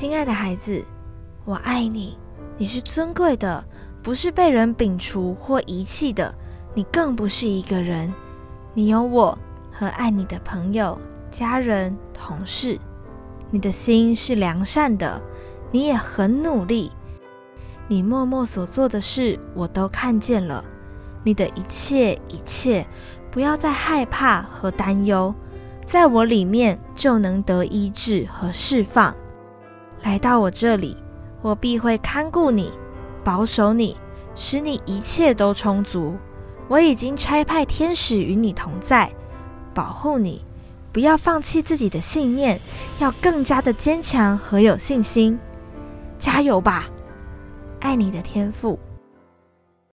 亲爱的孩子，我爱你，你是尊贵的，不是被人摒除或遗弃的。你更不是一个人，你有我和爱你的朋友、家人、同事。你的心是良善的，你也很努力。你默默所做的事，我都看见了。你的一切一切，不要再害怕和担忧，在我里面就能得医治和释放。来到我这里，我必会看顾你，保守你，使你一切都充足。我已经差派天使与你同在，保护你。不要放弃自己的信念，要更加的坚强和有信心。加油吧，爱你的天赋。